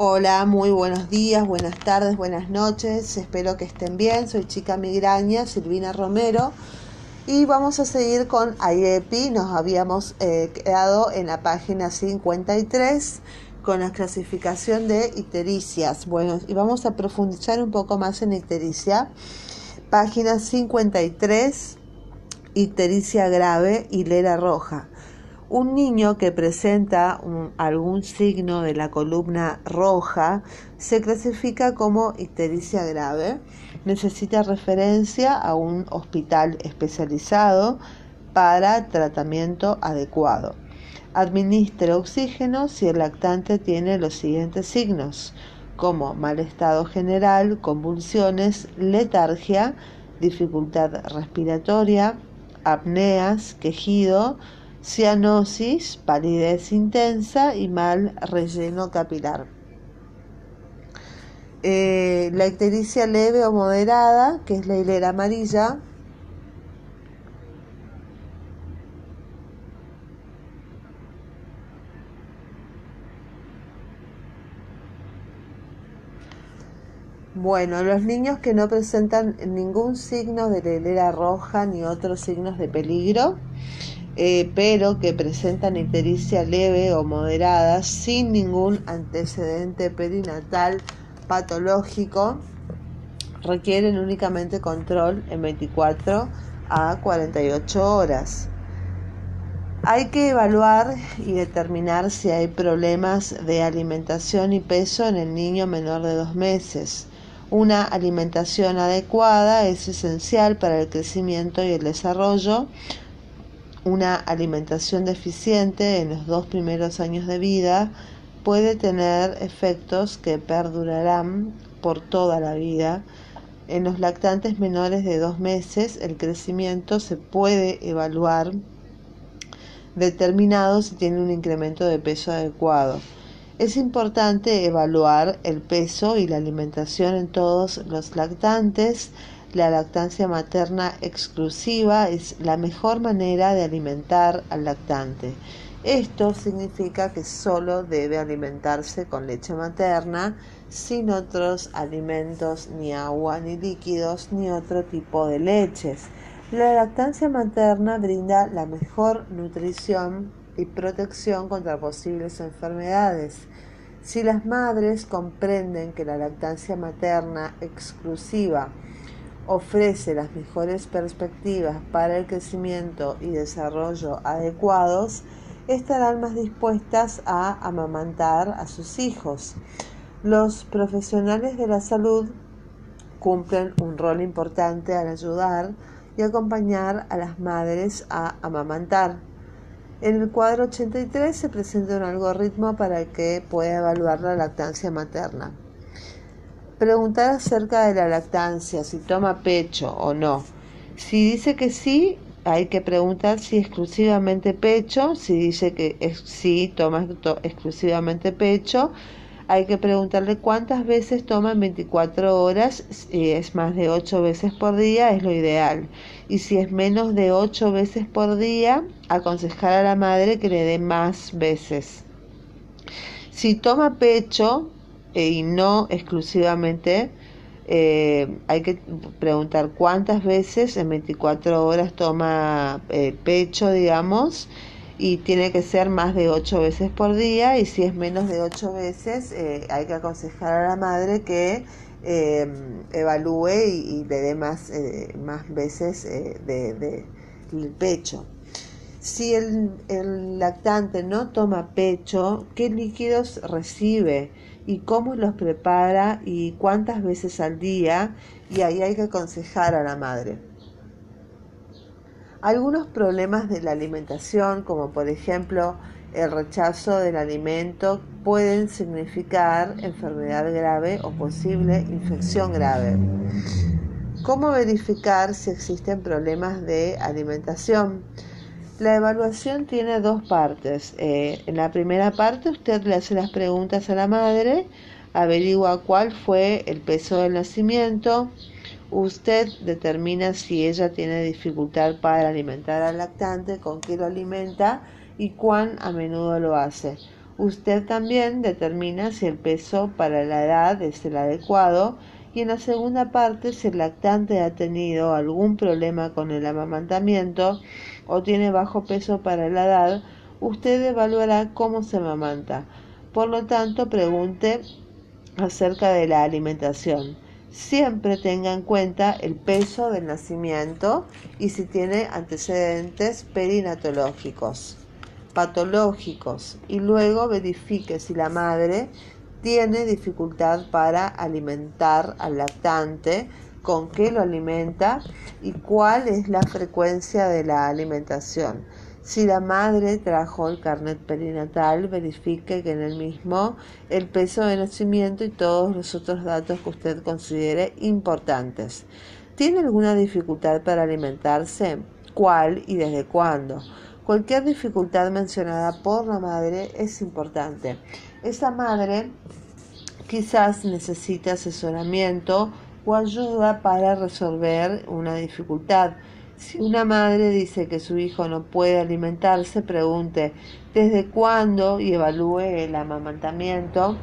Hola, muy buenos días, buenas tardes, buenas noches. Espero que estén bien. Soy chica migraña, Silvina Romero. Y vamos a seguir con IEPI. Nos habíamos eh, quedado en la página 53 con la clasificación de ictericias. Bueno, y vamos a profundizar un poco más en ictericia. Página 53, ictericia grave, hilera roja. Un niño que presenta algún signo de la columna roja se clasifica como ictericia grave. Necesita referencia a un hospital especializado para tratamiento adecuado. Administre oxígeno si el lactante tiene los siguientes signos, como mal estado general, convulsiones, letargia, dificultad respiratoria, apneas, quejido, cianosis, palidez intensa y mal relleno capilar. Eh, la ictericia leve o moderada, que es la hilera amarilla, Bueno, los niños que no presentan ningún signo de la hilera roja ni otros signos de peligro, eh, pero que presentan ictericia leve o moderada sin ningún antecedente perinatal patológico requieren únicamente control en 24 a 48 horas. Hay que evaluar y determinar si hay problemas de alimentación y peso en el niño menor de dos meses. Una alimentación adecuada es esencial para el crecimiento y el desarrollo una alimentación deficiente en los dos primeros años de vida puede tener efectos que perdurarán por toda la vida. En los lactantes menores de dos meses el crecimiento se puede evaluar determinado si tiene un incremento de peso adecuado. Es importante evaluar el peso y la alimentación en todos los lactantes la lactancia materna exclusiva es la mejor manera de alimentar al lactante. Esto significa que solo debe alimentarse con leche materna, sin otros alimentos, ni agua, ni líquidos, ni otro tipo de leches. La lactancia materna brinda la mejor nutrición y protección contra posibles enfermedades. Si las madres comprenden que la lactancia materna exclusiva ofrece las mejores perspectivas para el crecimiento y desarrollo adecuados, estarán más dispuestas a amamantar a sus hijos. Los profesionales de la salud cumplen un rol importante al ayudar y acompañar a las madres a amamantar. En el cuadro 83 se presenta un algoritmo para que pueda evaluar la lactancia materna. Preguntar acerca de la lactancia, si toma pecho o no. Si dice que sí, hay que preguntar si exclusivamente pecho. Si dice que sí, toma exclusivamente pecho, hay que preguntarle cuántas veces toma en 24 horas. Si es más de 8 veces por día, es lo ideal. Y si es menos de 8 veces por día, aconsejar a la madre que le dé más veces. Si toma pecho, eh, y no exclusivamente eh, hay que preguntar cuántas veces en 24 horas toma eh, pecho, digamos, y tiene que ser más de 8 veces por día, y si es menos de 8 veces, hay que aconsejar a la madre que evalúe y, le dé más, más veces de, el pecho. Si el lactante no toma pecho, ¿qué líquidos recibe? Y cómo los prepara y cuántas veces al día y ahí hay que aconsejar a la madre. Algunos problemas de la alimentación, como por ejemplo el rechazo del alimento, pueden significar enfermedad grave o posible infección grave. ¿Cómo verificar si existen problemas de alimentación? La evaluación tiene dos partes. Eh, en la primera parte usted le hace las preguntas a la madre, averigua cuál fue el peso del nacimiento, usted determina si ella tiene dificultad para alimentar al lactante, con qué lo alimenta y cuán a menudo lo hace. Usted también determina si el peso para la edad es el adecuado y en la segunda parte si el lactante ha tenido algún problema con el amamantamiento o tiene bajo peso para la edad, usted evaluará cómo se amamanta. Por lo tanto, pregunte acerca de la alimentación. Siempre tenga en cuenta el peso del nacimiento y si tiene antecedentes perinatológicos patológicos y luego verifique si la madre tiene dificultad para alimentar al lactante, con qué lo alimenta y cuál es la frecuencia de la alimentación. Si la madre trajo el carnet perinatal, verifique que en el mismo el peso de nacimiento y todos los otros datos que usted considere importantes. ¿Tiene alguna dificultad para alimentarse? ¿Cuál y desde cuándo? Cualquier dificultad mencionada por la madre es importante. Esa madre quizás necesite asesoramiento o ayuda para resolver una dificultad. Si una madre dice que su hijo no puede alimentarse, pregunte desde cuándo y evalúe el amamantamiento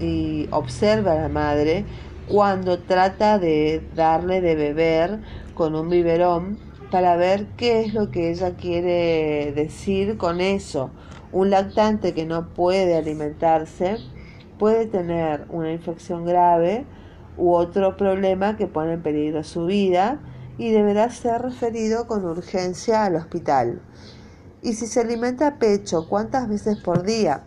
y observe a la madre cuando trata de darle de beber con un biberón para ver qué es lo que ella quiere decir con eso. Un lactante que no puede alimentarse puede tener una infección grave u otro problema que pone en peligro su vida y deberá ser referido con urgencia al hospital. Y si se alimenta a pecho, ¿cuántas veces por día?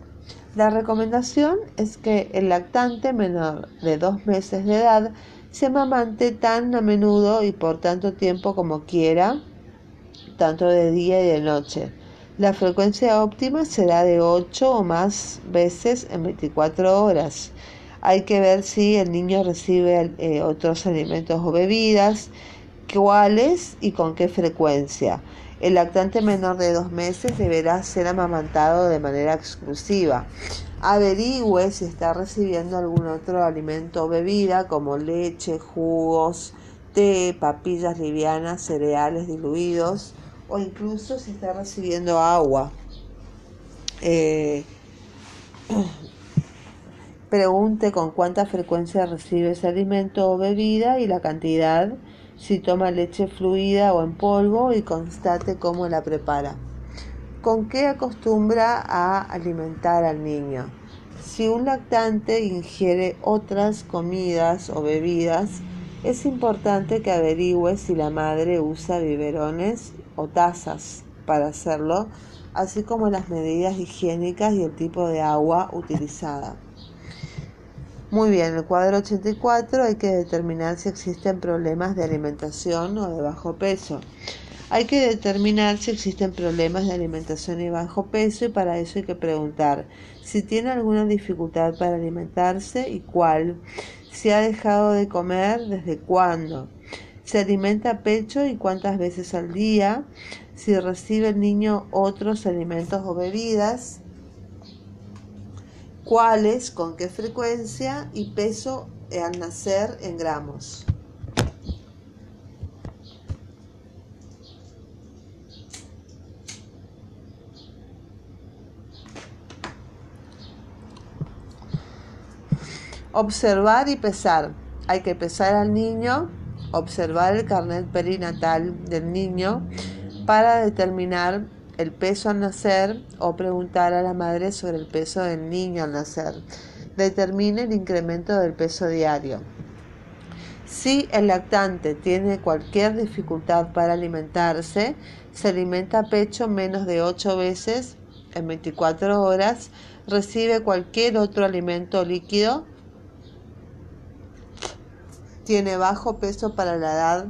La recomendación es que el lactante menor de dos meses de edad se amamante tan a menudo y por tanto tiempo como quiera, tanto de día y de noche. La frecuencia óptima será de 8 o más veces en 24 horas. Hay que ver si el niño recibe eh, otros alimentos o bebidas, cuáles y con qué frecuencia. El lactante menor de dos meses deberá ser amamantado de manera exclusiva. Averigüe si está recibiendo algún otro alimento o bebida como leche, jugos, té, papillas livianas, cereales diluidos o incluso si está recibiendo agua. Eh, pregunte con cuánta frecuencia recibe ese alimento o bebida y la cantidad si toma leche fluida o en polvo y constate cómo la prepara. ¿Con qué acostumbra a alimentar al niño? Si un lactante ingiere otras comidas o bebidas, es importante que averigüe si la madre usa biberones o tazas para hacerlo, así como las medidas higiénicas y el tipo de agua utilizada. Muy bien, en el cuadro 84 hay que determinar si existen problemas de alimentación o de bajo peso. Hay que determinar si existen problemas de alimentación y bajo peso y para eso hay que preguntar si tiene alguna dificultad para alimentarse y cuál, si ha dejado de comer, desde cuándo, se alimenta a pecho y cuántas veces al día, si recibe el niño otros alimentos o bebidas, cuáles, con qué frecuencia y peso al nacer en gramos. Observar y pesar. Hay que pesar al niño, observar el carnet perinatal del niño para determinar el peso al nacer o preguntar a la madre sobre el peso del niño al nacer. Determine el incremento del peso diario. Si el lactante tiene cualquier dificultad para alimentarse, se alimenta pecho menos de 8 veces en 24 horas, recibe cualquier otro alimento líquido, tiene bajo peso para la edad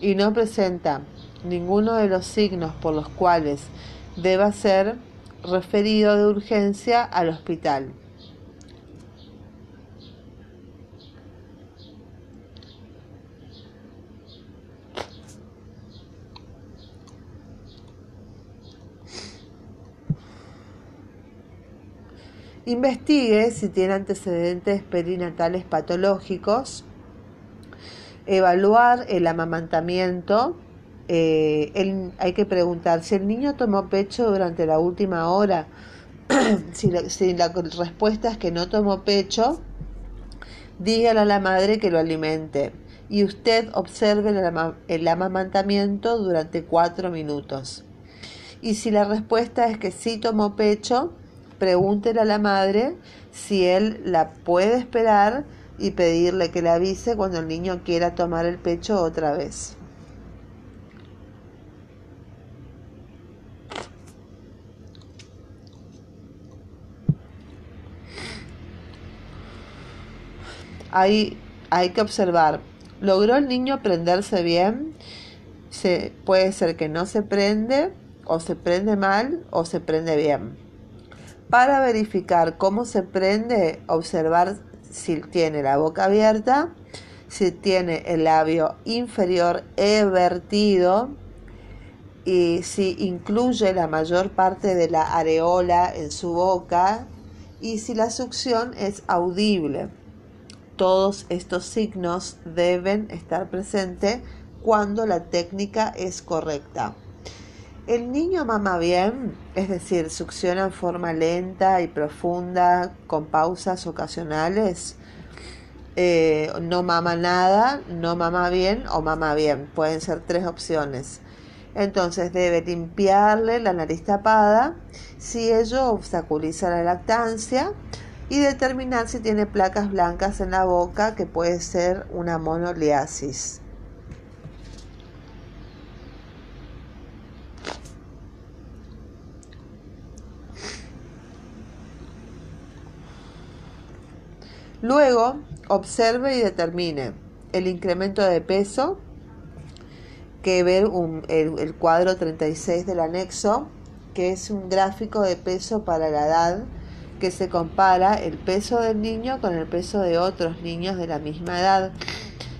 y no presenta ninguno de los signos por los cuales deba ser referido de urgencia al hospital. Investigue si tiene antecedentes perinatales patológicos, evaluar el amamantamiento eh, hay que preguntar si el niño tomó pecho durante la última hora. si, la, respuesta es que no tomó pecho, dígale a la madre que lo alimente y usted observe el amamantamiento durante cuatro minutos. Y si la respuesta es que sí tomó pecho, pregúntele a la madre si él la puede esperar y pedirle que le avise cuando el niño quiera tomar el pecho otra vez. Hay que observar, ¿logró el niño prenderse bien? Se, puede ser que no se prende, o se prende mal, o se prende bien. Para verificar cómo se prende, observar si tiene la boca abierta, si tiene el labio inferior evertido y si incluye la mayor parte de la areola en su boca y si la succión es audible. Todos estos signos deben estar presentes cuando la técnica es correcta. El niño mama bien, es decir, succiona en forma lenta y profunda con pausas ocasionales. Eh, no mama nada, no mama bien o mama bien. Pueden ser tres opciones. Entonces debe limpiarle la nariz tapada si ello obstaculiza la lactancia y determinar si tiene placas blancas en la boca, que puede ser una monoliasis. Luego, observe y determine el incremento de peso, que ver el cuadro 36 del anexo, que es un gráfico de peso para la edad que se compara el peso del niño con el peso de otros niños de la misma edad.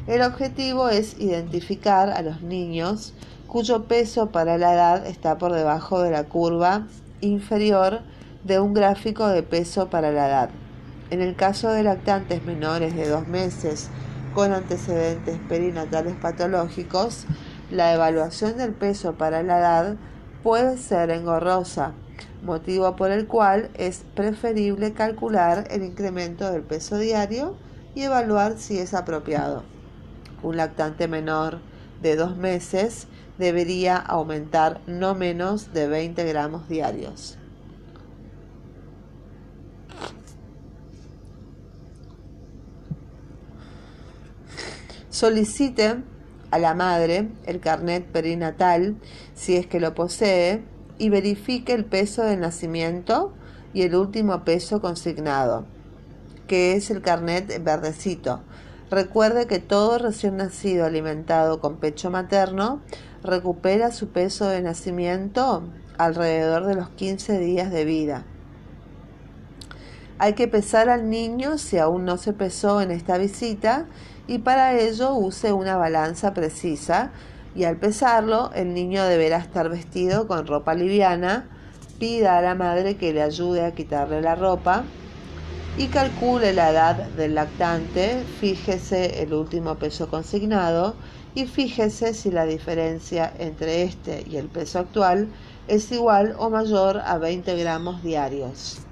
El objetivo es identificar a los niños cuyo peso para la edad está por debajo de la curva inferior de un gráfico de peso para la edad. En el caso de lactantes menores de dos meses con antecedentes perinatales patológicos, la evaluación del peso para la edad puede ser engorrosa motivo por el cual es preferible calcular el incremento del peso diario y evaluar si es apropiado. Un lactante menor de dos meses debería aumentar no menos de 20 gramos diarios. Solicite a la madre el carnet perinatal si es que lo posee y verifique el peso de nacimiento y el último peso consignado, que es el carnet verdecito. Recuerde que todo recién nacido alimentado con pecho materno recupera su peso de nacimiento alrededor de los 15 días de vida. Hay que pesar al niño si aún no se pesó en esta visita y para ello use una balanza precisa y al pesarlo el niño deberá estar vestido con ropa liviana, pida a la madre que le ayude a quitarle la ropa y calcule la edad del lactante, fíjese el último peso consignado y fíjese si la diferencia entre este y el peso actual es igual o mayor a 20 gramos diarios.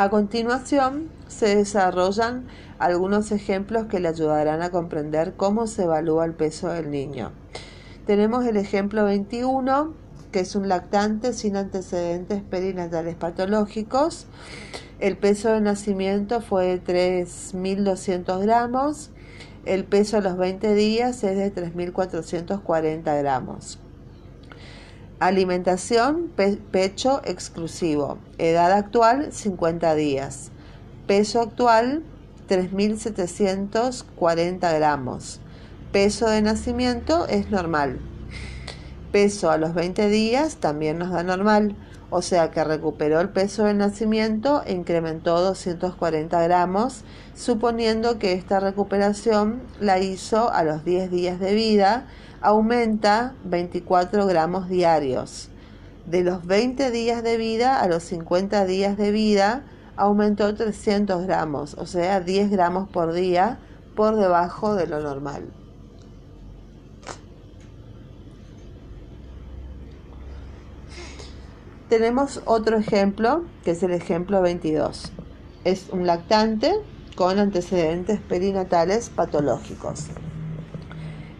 A continuación, se desarrollan algunos ejemplos que le ayudarán a comprender cómo se evalúa el peso del niño. Tenemos el ejemplo 21, que es un lactante sin antecedentes perinatales patológicos. El peso de nacimiento fue de 3.200 gramos. El peso a los 20 días es de 3.440 gramos. Alimentación, pecho exclusivo. Edad actual, 50 días. Peso actual, 3.740 gramos. Peso de nacimiento es normal. Peso a los 20 días también nos da normal, o sea que recuperó el peso de nacimiento e incrementó 240 gramos, suponiendo que esta recuperación la hizo a los 10 días de vida aumenta 24 gramos diarios. De los 20 días de vida a los 50 días de vida aumentó 300 gramos, o sea, 10 gramos por día por debajo de lo normal. Tenemos otro ejemplo, que es el ejemplo 22. Es un lactante con antecedentes perinatales patológicos.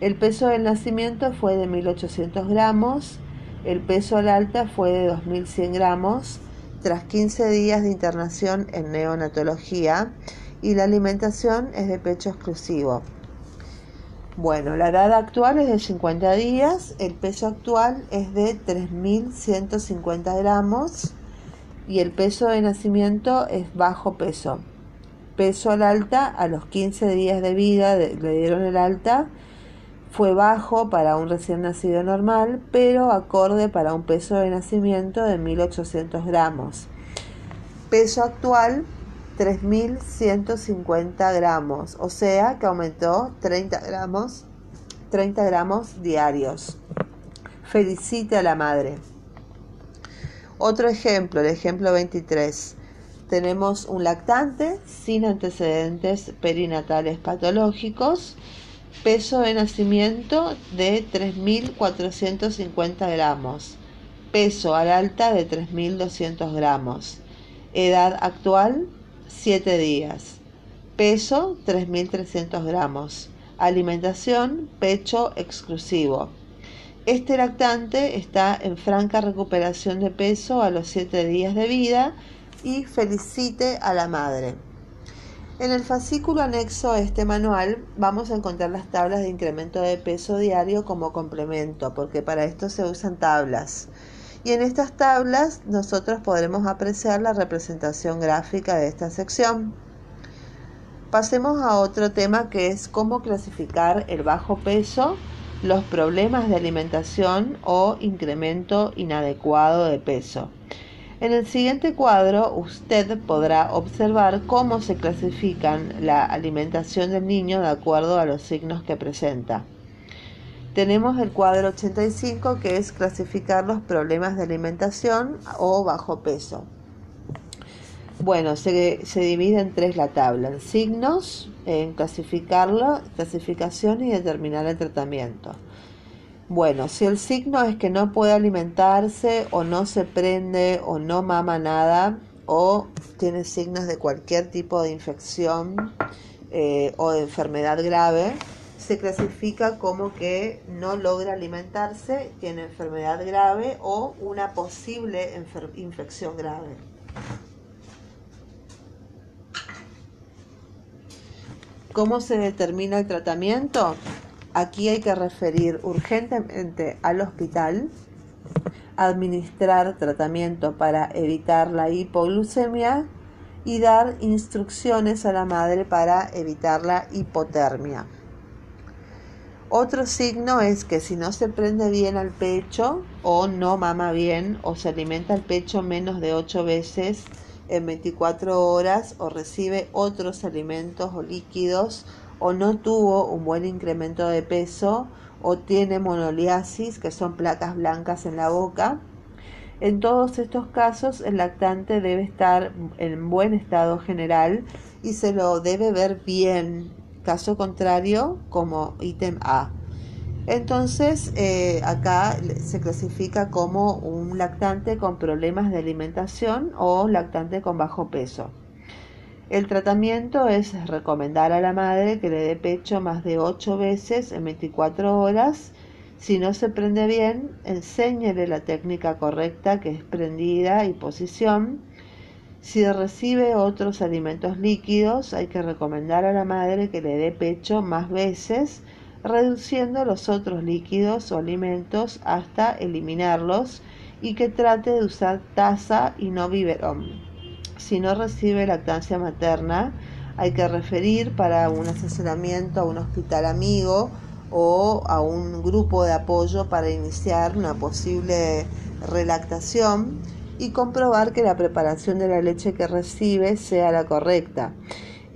El peso del nacimiento fue de 1800 gramos, el peso al alta fue de 2100 gramos, tras 15 días de internación en neonatología y la alimentación es de pecho exclusivo. Bueno, la edad actual es de 50 días, el peso actual es de 3.150 gramos y el peso de nacimiento es bajo peso. Peso al alta a los 15 días de vida le dieron el alta, fue bajo para un recién nacido normal, pero acorde para un peso de nacimiento de 1.800 gramos. Peso actual 3.150 gramos, o sea que aumentó 30 gramos, 30 gramos diarios. Felicite a la madre. Otro ejemplo, el ejemplo 23. Tenemos un lactante sin antecedentes perinatales patológicos, peso de nacimiento de 3.450 gramos, peso al alta de 3.200 gramos, edad actual 7 días. Peso 3.300 gramos. Alimentación pecho exclusivo. Este lactante está en franca recuperación de peso a los 7 días de vida y felicite a la madre. En el fascículo anexo a este manual vamos a encontrar las tablas de incremento de peso diario como complemento, porque para esto se usan tablas y en estas tablas nosotros podremos apreciar la representación gráfica de esta sección. Pasemos a otro tema que es cómo clasificar el bajo peso, los problemas de alimentación o incremento inadecuado de peso. En el siguiente cuadro usted podrá observar cómo se clasifican la alimentación del niño de acuerdo a los signos que presenta. Tenemos el cuadro 85 que es clasificar los problemas de alimentación o bajo peso. Bueno, se, divide en tres la tabla, en signos, en clasificarlo, clasificación y determinar el tratamiento. Bueno, si el signo es que no puede alimentarse o no se prende o no mama nada o tiene signos de cualquier tipo de infección eh, o de enfermedad grave, se clasifica como que no logra alimentarse, tiene enfermedad grave o una posible infección grave. ¿Cómo se determina el tratamiento? Aquí hay que referir urgentemente al hospital, administrar tratamiento para evitar la hipoglucemia y dar instrucciones a la madre para evitar la hipotermia. Otro signo es que si no se prende bien al pecho o no mama bien o se alimenta al pecho menos de 8 veces en 24 horas o recibe otros alimentos o líquidos o no tuvo un buen incremento de peso o tiene monoliasis, que son placas blancas en la boca. En todos estos casos el lactante debe estar en buen estado general y se lo debe ver bien caso contrario como ítem A. Entonces, eh, acá se clasifica como un lactante con problemas de alimentación o lactante con bajo peso. El tratamiento es recomendar a la madre que le dé pecho más de 8 veces en 24 horas. Si no se prende bien, enséñele la técnica correcta que es prendida y posición si recibe otros alimentos líquidos, hay que recomendar a la madre que le dé pecho más veces, reduciendo los otros líquidos o alimentos hasta eliminarlos y que trate de usar taza y no biberón. Si no recibe lactancia materna, hay que referir para un asesoramiento a un hospital amigo o a un grupo de apoyo para iniciar una posible relactación y comprobar que la preparación de la leche que recibe sea la correcta.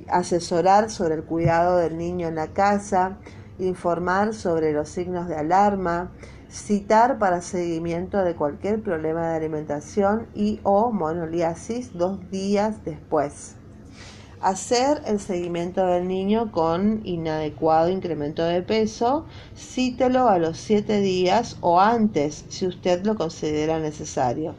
Asesorar sobre el cuidado del niño en la casa, informar sobre los signos de alarma, citar para seguimiento de cualquier problema de alimentación y o monoliasis dos días después. Hacer el seguimiento del niño con inadecuado incremento de peso, cítelo a los siete días o antes si usted lo considera necesario.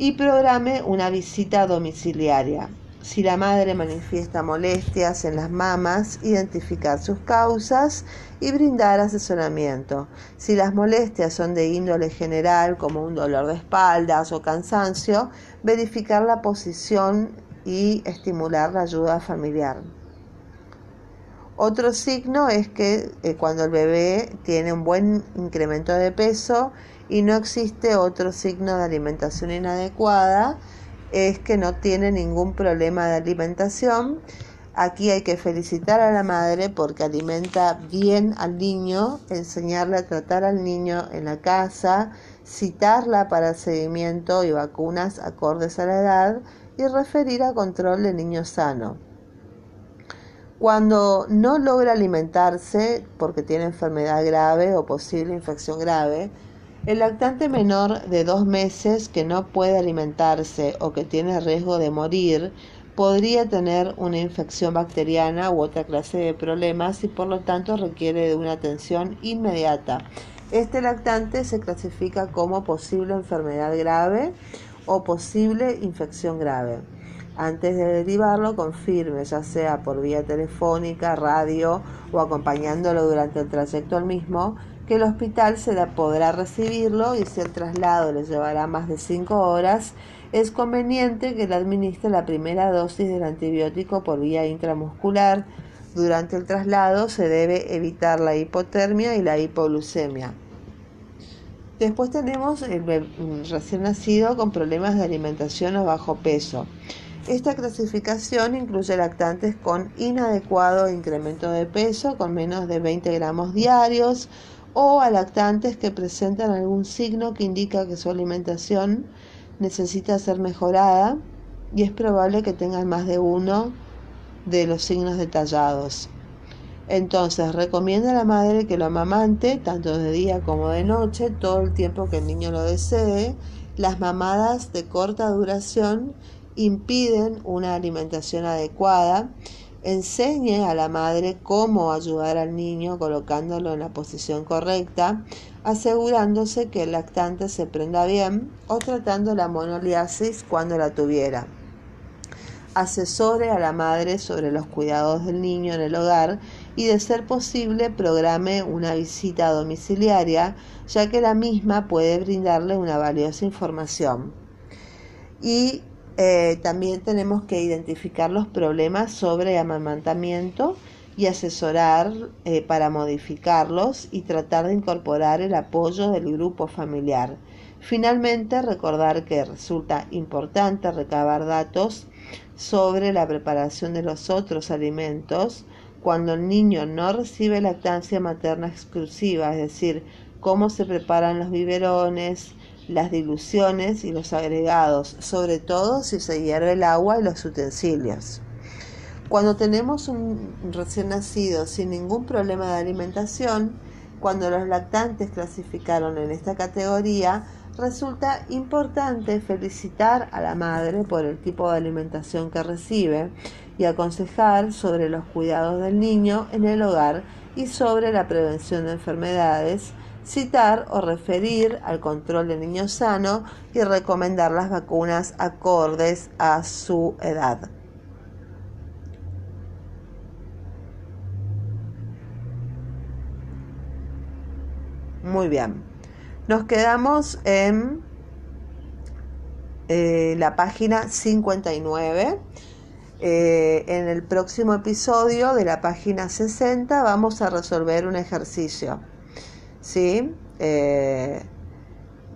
Y programe una visita domiciliaria. Si la madre manifiesta molestias en las mamas, identificar sus causas y brindar asesoramiento. Si las molestias son de índole general, como un dolor de espaldas o cansancio, verificar la posición y estimular la ayuda familiar. Otro signo es que eh, cuando el bebé tiene un buen incremento de peso y no existe otro signo de alimentación inadecuada, es que no tiene ningún problema de alimentación. Aquí hay que felicitar a la madre porque alimenta bien al niño, enseñarle a tratar al niño en la casa, citarla para seguimiento y vacunas acordes a la edad y referir a control de niño sano. Cuando no logra alimentarse porque tiene enfermedad grave o posible infección grave, el lactante menor de dos meses que no puede alimentarse o que tiene riesgo de morir podría tener una infección bacteriana u otra clase de problemas y por lo tanto requiere de una atención inmediata. Este lactante se clasifica como posible enfermedad grave o posible infección grave. Antes de derivarlo, confirme, ya sea por vía telefónica, radio o acompañándolo durante el trayecto al mismo, que el hospital se podrá recibirlo y si el traslado le llevará más de 5 horas, es conveniente que le administre la primera dosis del antibiótico por vía intramuscular. Durante el traslado se debe evitar la hipotermia y la hipoglucemia. Después tenemos el recién nacido con problemas de alimentación o bajo peso. Esta clasificación incluye lactantes con inadecuado incremento de peso, con menos de 20 gramos diarios, o a lactantes que presentan algún signo que indica que su alimentación necesita ser mejorada y es probable que tengan más de uno de los signos detallados. Entonces, recomienda a la madre que lo amamante, tanto de día como de noche, todo el tiempo que el niño lo desee. Las mamadas de corta duración impiden una alimentación adecuada Enseñe a la madre cómo ayudar al niño colocándolo en la posición correcta, asegurándose que el lactante se prenda bien o tratando la monoliasis cuando la tuviera. Asesore a la madre sobre los cuidados del niño en el hogar y de ser posible programe una visita domiciliaria, ya que la misma puede brindarle una valiosa información. Y eh, también tenemos que identificar los problemas sobre amamantamiento y asesorar eh, para modificarlos y tratar de incorporar el apoyo del grupo familiar. Finalmente, recordar que resulta importante recabar datos sobre la preparación de los otros alimentos cuando el niño no recibe lactancia materna exclusiva, es decir, cómo se preparan los biberones, las diluciones y los agregados, sobre todo si se hierve el agua y los utensilios. Cuando tenemos un recién nacido sin ningún problema de alimentación, cuando los lactantes clasificaron en esta categoría, resulta importante felicitar a la madre por el tipo de alimentación que recibe y aconsejar sobre los cuidados del niño en el hogar y sobre la prevención de enfermedades, citar o referir al control del niño sano y recomendar las vacunas acordes a su edad. Muy bien. Nos quedamos en eh, la página 59. Eh, en el próximo episodio de la página 60 vamos a resolver un ejercicio. ¿Sí? Eh,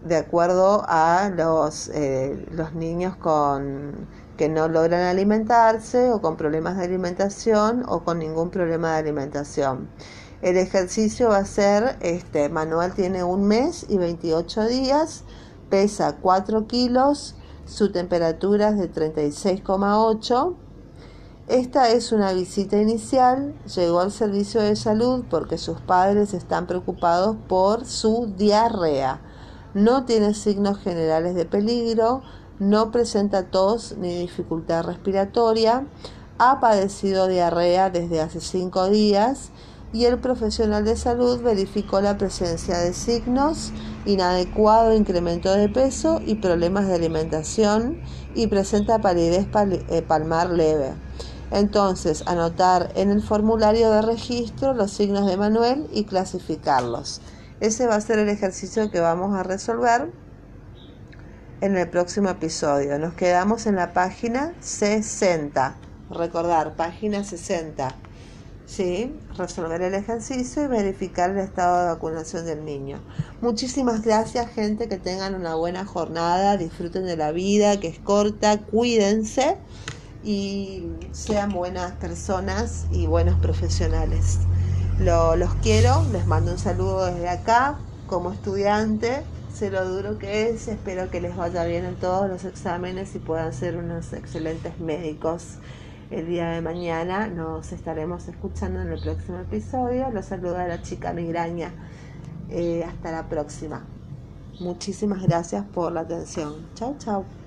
de acuerdo a los, eh, los niños con, que no logran alimentarse o con problemas de alimentación o con ningún problema de alimentación. El ejercicio va a ser, este manual tiene un mes y 28 días, pesa 4 kilos, su temperatura es de 36,8 Esta es una visita inicial, llegó al servicio de salud porque sus padres están preocupados por su diarrea. No tiene signos generales de peligro, no presenta tos ni dificultad respiratoria, ha padecido diarrea desde hace cinco días y el profesional de salud verificó la presencia de signos, inadecuado incremento de peso y problemas de alimentación y presenta palidez eh, palmar leve. Entonces, anotar en el formulario de registro los signos de Manuel y clasificarlos. Ese va a ser el ejercicio que vamos a resolver en el próximo episodio. Nos quedamos en la página 60. Recordar, página 60. ¿Sí? Resolver el ejercicio y verificar el estado de vacunación del niño. Muchísimas gracias, gente. Que tengan una buena jornada. Disfruten de la vida, que es corta. Cuídense y sean buenas personas y buenos profesionales. los quiero, les mando un saludo desde acá como estudiante, sé lo duro que es, espero que les vaya bien en todos los exámenes y puedan ser unos excelentes médicos. El día de mañana nos estaremos escuchando en el próximo episodio. Los saluda la chica migraña. Eh, hasta la próxima. Muchísimas gracias por la atención. Chao, chao.